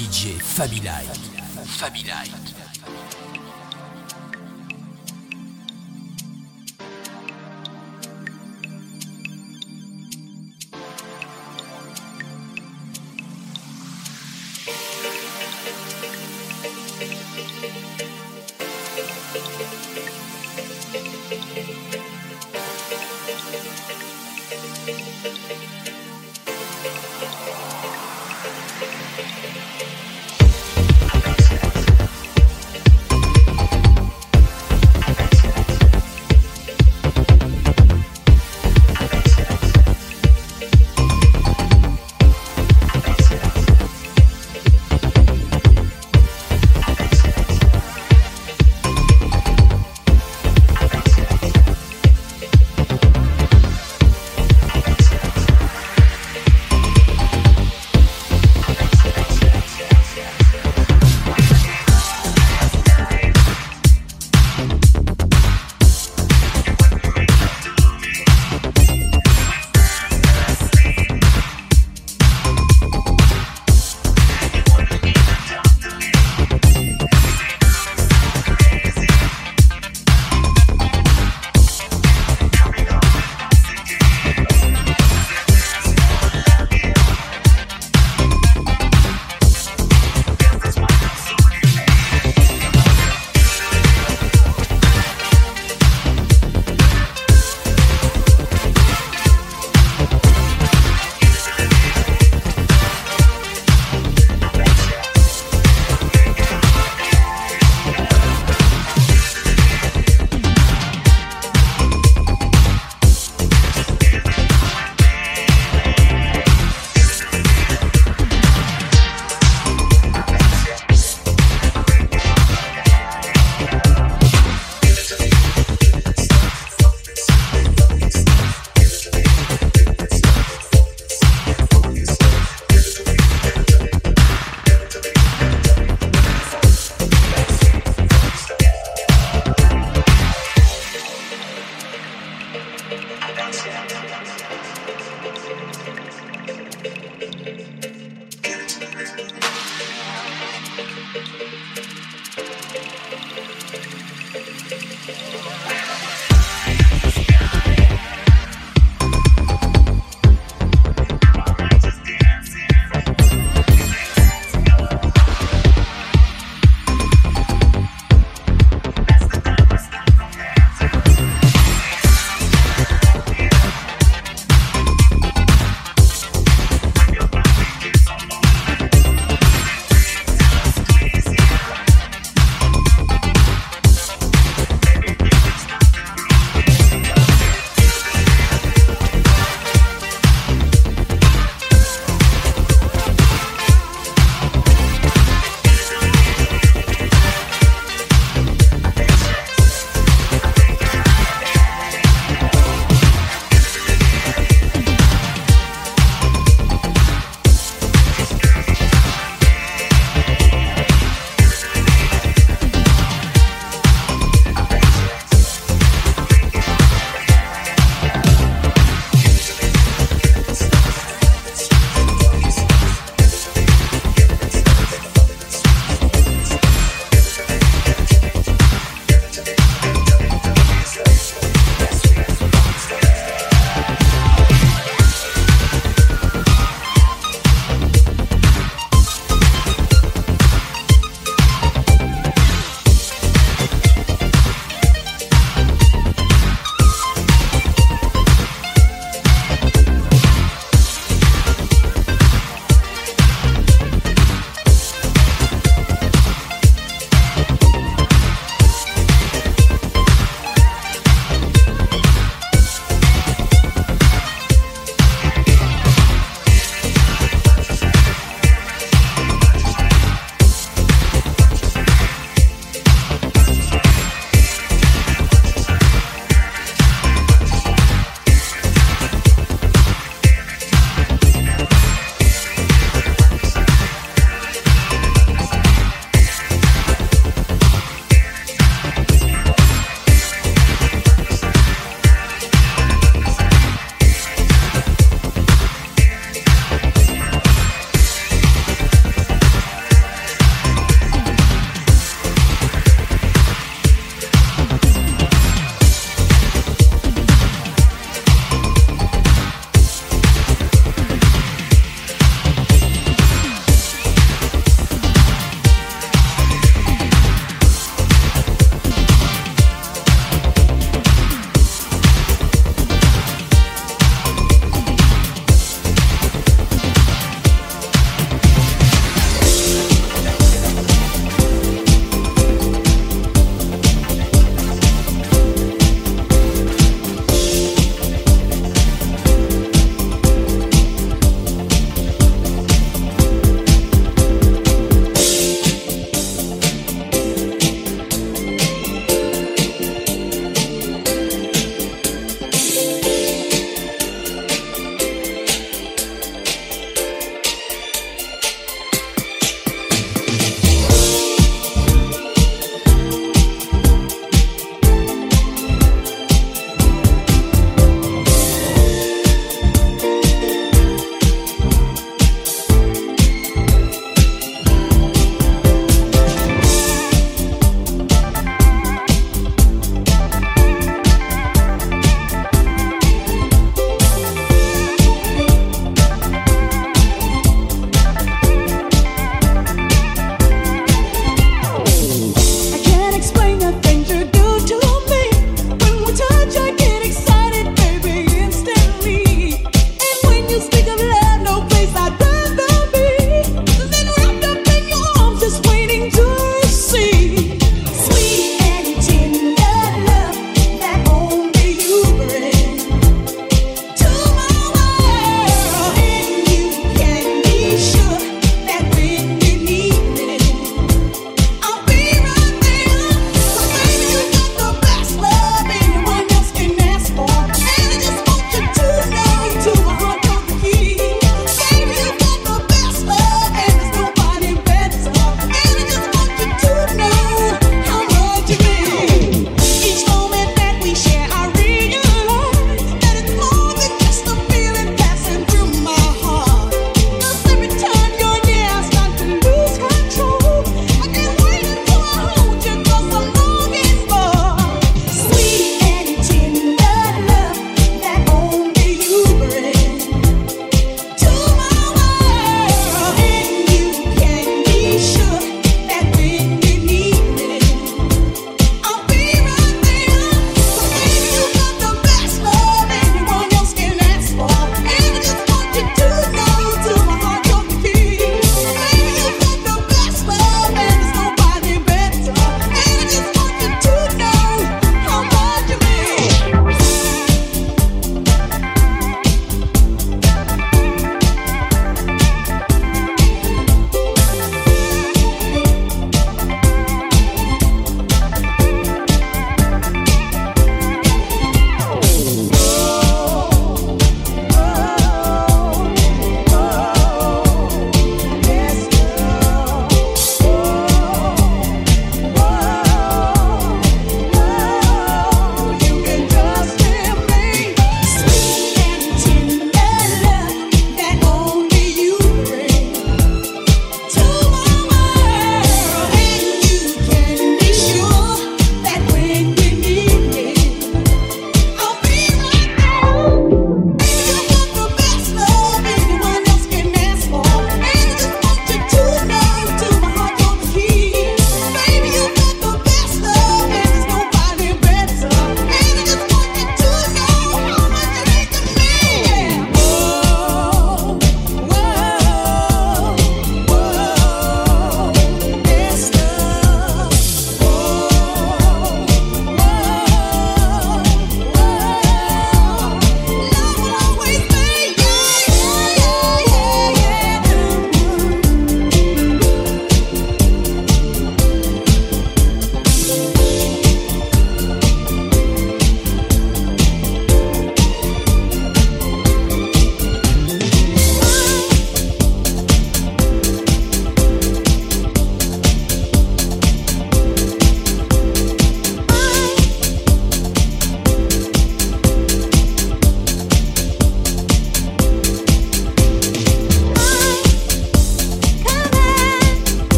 DJ Fabi Light. Fabi Light.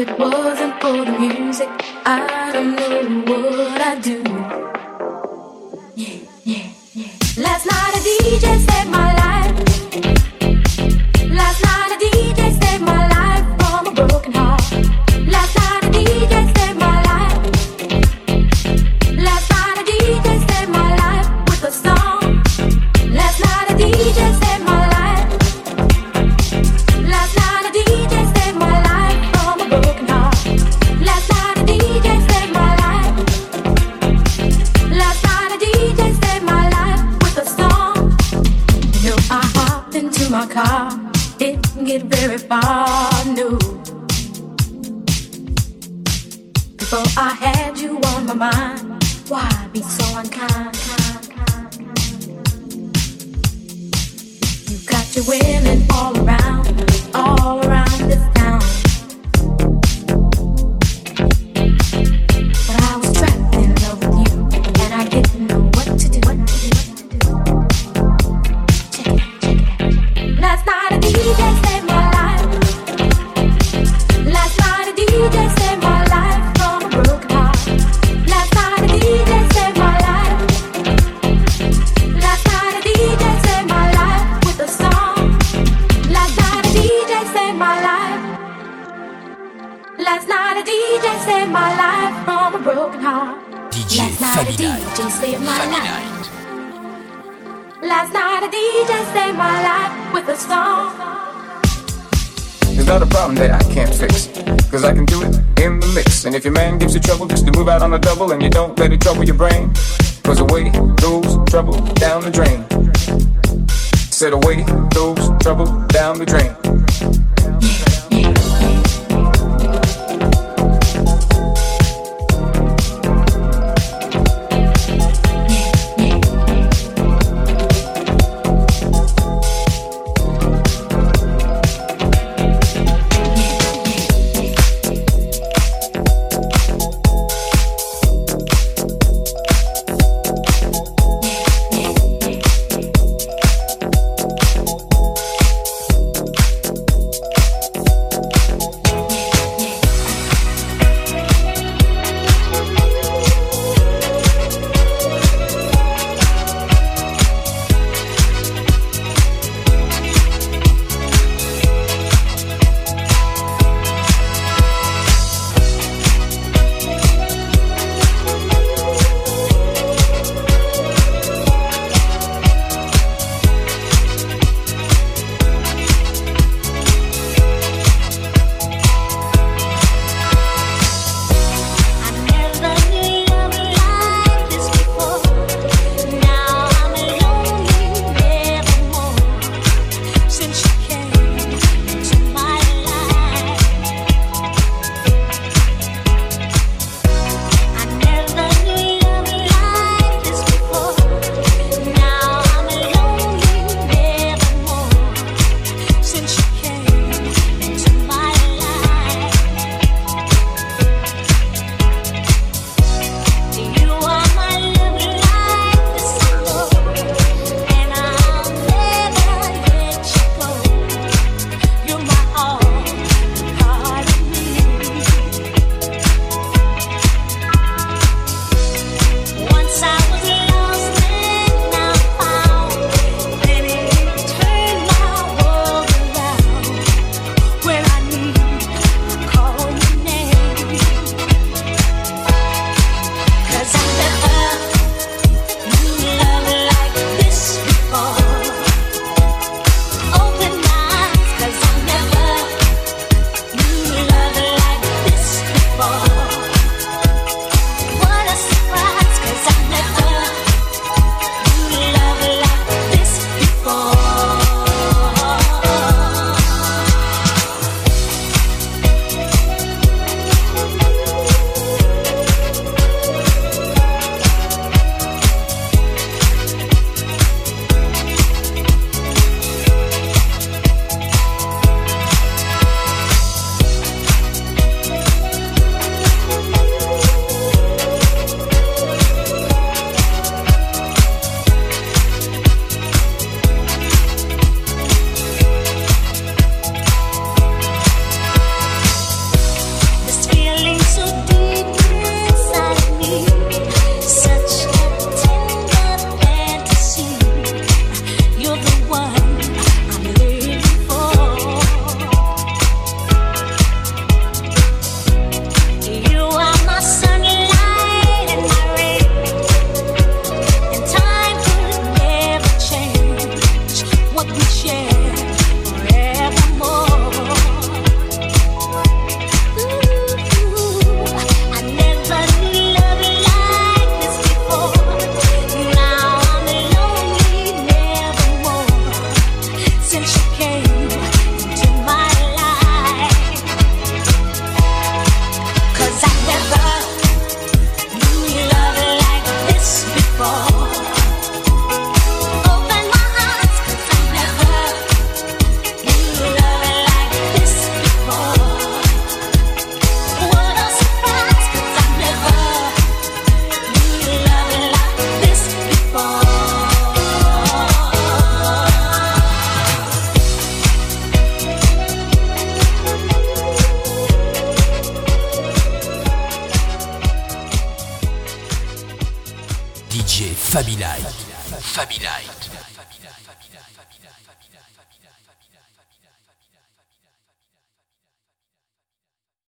it wasn't for me.